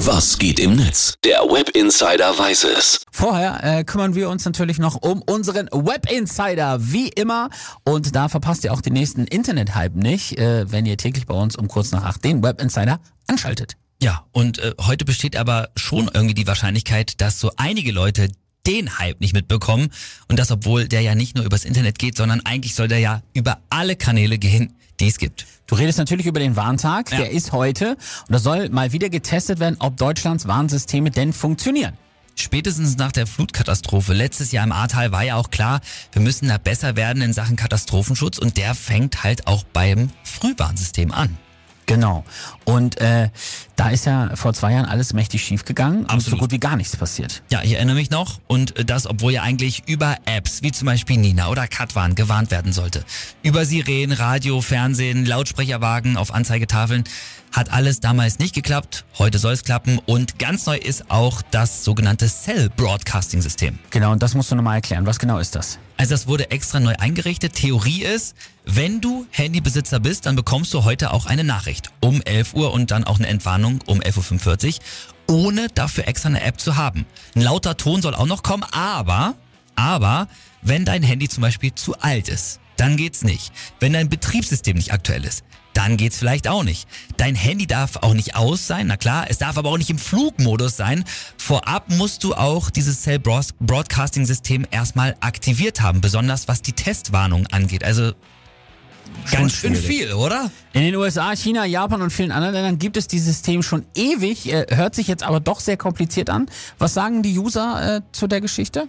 Was geht im Netz? Der Web Insider weiß es. Vorher äh, kümmern wir uns natürlich noch um unseren Web Insider, wie immer. Und da verpasst ihr auch den nächsten Internet-Hype nicht, äh, wenn ihr täglich bei uns um kurz nach acht den Web Insider anschaltet. Ja, und äh, heute besteht aber schon irgendwie die Wahrscheinlichkeit, dass so einige Leute den Hype nicht mitbekommen. Und das, obwohl der ja nicht nur übers Internet geht, sondern eigentlich soll der ja über alle Kanäle gehen, die es gibt. Du redest natürlich über den Warntag, Ja. der ist heute. Und da soll mal wieder getestet werden, ob Deutschlands Warnsysteme denn funktionieren. Spätestens nach der Flutkatastrophe letztes Jahr im Ahrtal war ja auch klar, wir müssen da besser werden in Sachen Katastrophenschutz und der fängt halt auch beim Frühwarnsystem an. Genau. Und äh, da ist ja vor zwei Jahren alles mächtig schief gegangen und so Absolut. gut wie gar nichts passiert. Ja, ich erinnere mich noch und das, obwohl ja eigentlich über Apps wie zum Beispiel Nina oder Katwan gewarnt werden sollte. Über Sirenen, Radio, Fernsehen, Lautsprecherwagen auf Anzeigetafeln hat alles damals nicht geklappt. Heute soll es klappen und ganz neu ist auch das sogenannte Cell Broadcasting System. Genau, und das musst du nochmal erklären. Was genau ist das? Also das wurde extra neu eingerichtet. Theorie ist, wenn du Handybesitzer bist, dann bekommst du heute auch eine Nachricht um 11 Uhr und dann auch eine Entwarnung um 11.45 Uhr, ohne dafür extra eine App zu haben. Ein lauter Ton soll auch noch kommen, aber, aber, wenn dein Handy zum Beispiel zu alt ist, dann geht's nicht. Wenn dein Betriebssystem nicht aktuell ist, dann geht's vielleicht auch nicht. Dein Handy darf auch nicht aus sein, na klar, es darf aber auch nicht im Flugmodus sein. Vorab musst du auch dieses Cell Broad- Broadcasting System erstmal aktiviert haben, besonders was die Testwarnung angeht. Also ganz schön viel, oder? In den USA, China, Japan und vielen anderen Ländern gibt es dieses System schon ewig, äh, hört sich jetzt aber doch sehr kompliziert an. Was sagen die User äh, zu der Geschichte?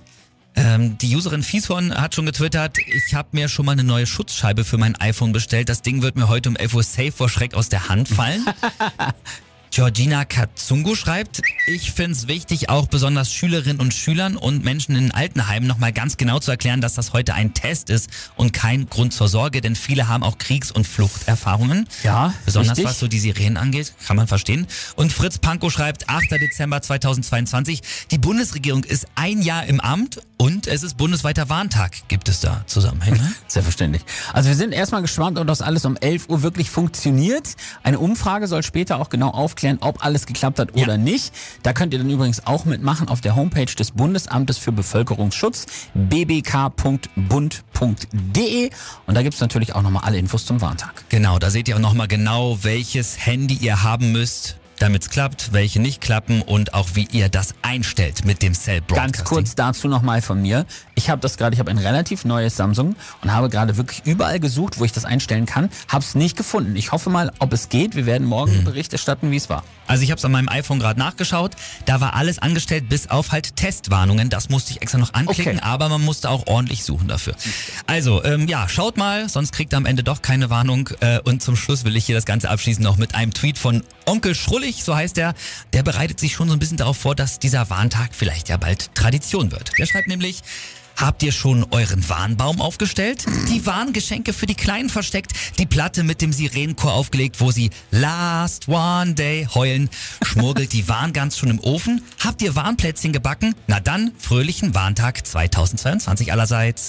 Ähm, die Userin Fieshorn hat schon getwittert, ich habe mir schon mal eine neue Schutzscheibe für mein iPhone bestellt. Das Ding wird mir heute um 11 Uhr safe vor Schreck aus der Hand fallen. Georgina Katsungo schreibt, ich find's wichtig, auch besonders Schülerinnen und Schülern und Menschen in Altenheimen nochmal ganz genau zu erklären, dass das heute ein Test ist und kein Grund zur Sorge, denn viele haben auch Kriegs- und Fluchterfahrungen. Ja, Besonders richtig. was so die Sirenen angeht, kann man verstehen. Und Fritz Pankow schreibt, 8. Dezember 2022, die Bundesregierung ist ein Jahr im Amt und es ist bundesweiter Warntag. Gibt es da Zusammenhänge? Selbstverständlich. Also wir sind erstmal gespannt, ob das alles um 11 Uhr wirklich funktioniert. Eine Umfrage soll später auch genau aufklären, ob alles geklappt hat oder nicht. Da könnt ihr dann übrigens auch mitmachen auf der Homepage des Bundesamtes für Bevölkerungsschutz, bbk.bund.de. Und da gibt's natürlich auch nochmal alle Infos zum Warntag. Genau, da seht ihr auch nochmal genau, welches Handy ihr haben müsst, damit es klappt, welche nicht klappen und auch wie ihr das einstellt mit dem Cell Broadcasting. Ganz kurz dazu nochmal von mir. Ich habe das gerade, ich habe ein relativ neues Samsung und habe gerade wirklich überall gesucht, wo ich das einstellen kann. Habe es nicht gefunden. Ich hoffe mal, ob es geht. Wir werden morgen Bericht erstatten, wie es war. Also ich habe es an meinem iPhone gerade nachgeschaut. Da war alles angestellt, bis auf halt Testwarnungen. Das musste ich extra noch anklicken, Okay. aber man musste auch ordentlich suchen dafür. Also ähm, ja, schaut mal, sonst kriegt ihr am Ende doch keine Warnung. Äh, und zum Schluss will ich hier das Ganze abschließen noch mit einem Tweet von Onkel Schrullig, so heißt er. Der bereitet sich schon so ein bisschen darauf vor, dass dieser Warntag vielleicht ja bald Tradition wird. Der schreibt nämlich... Habt ihr schon euren Warnbaum aufgestellt? Die Warngeschenke für die Kleinen versteckt? Die Platte mit dem Sirenenchor aufgelegt, wo sie Last One Day heulen? Schmurgelt die Warngans schon im Ofen? Habt ihr Warnplätzchen gebacken? Na dann, fröhlichen Warntag 2022 allerseits.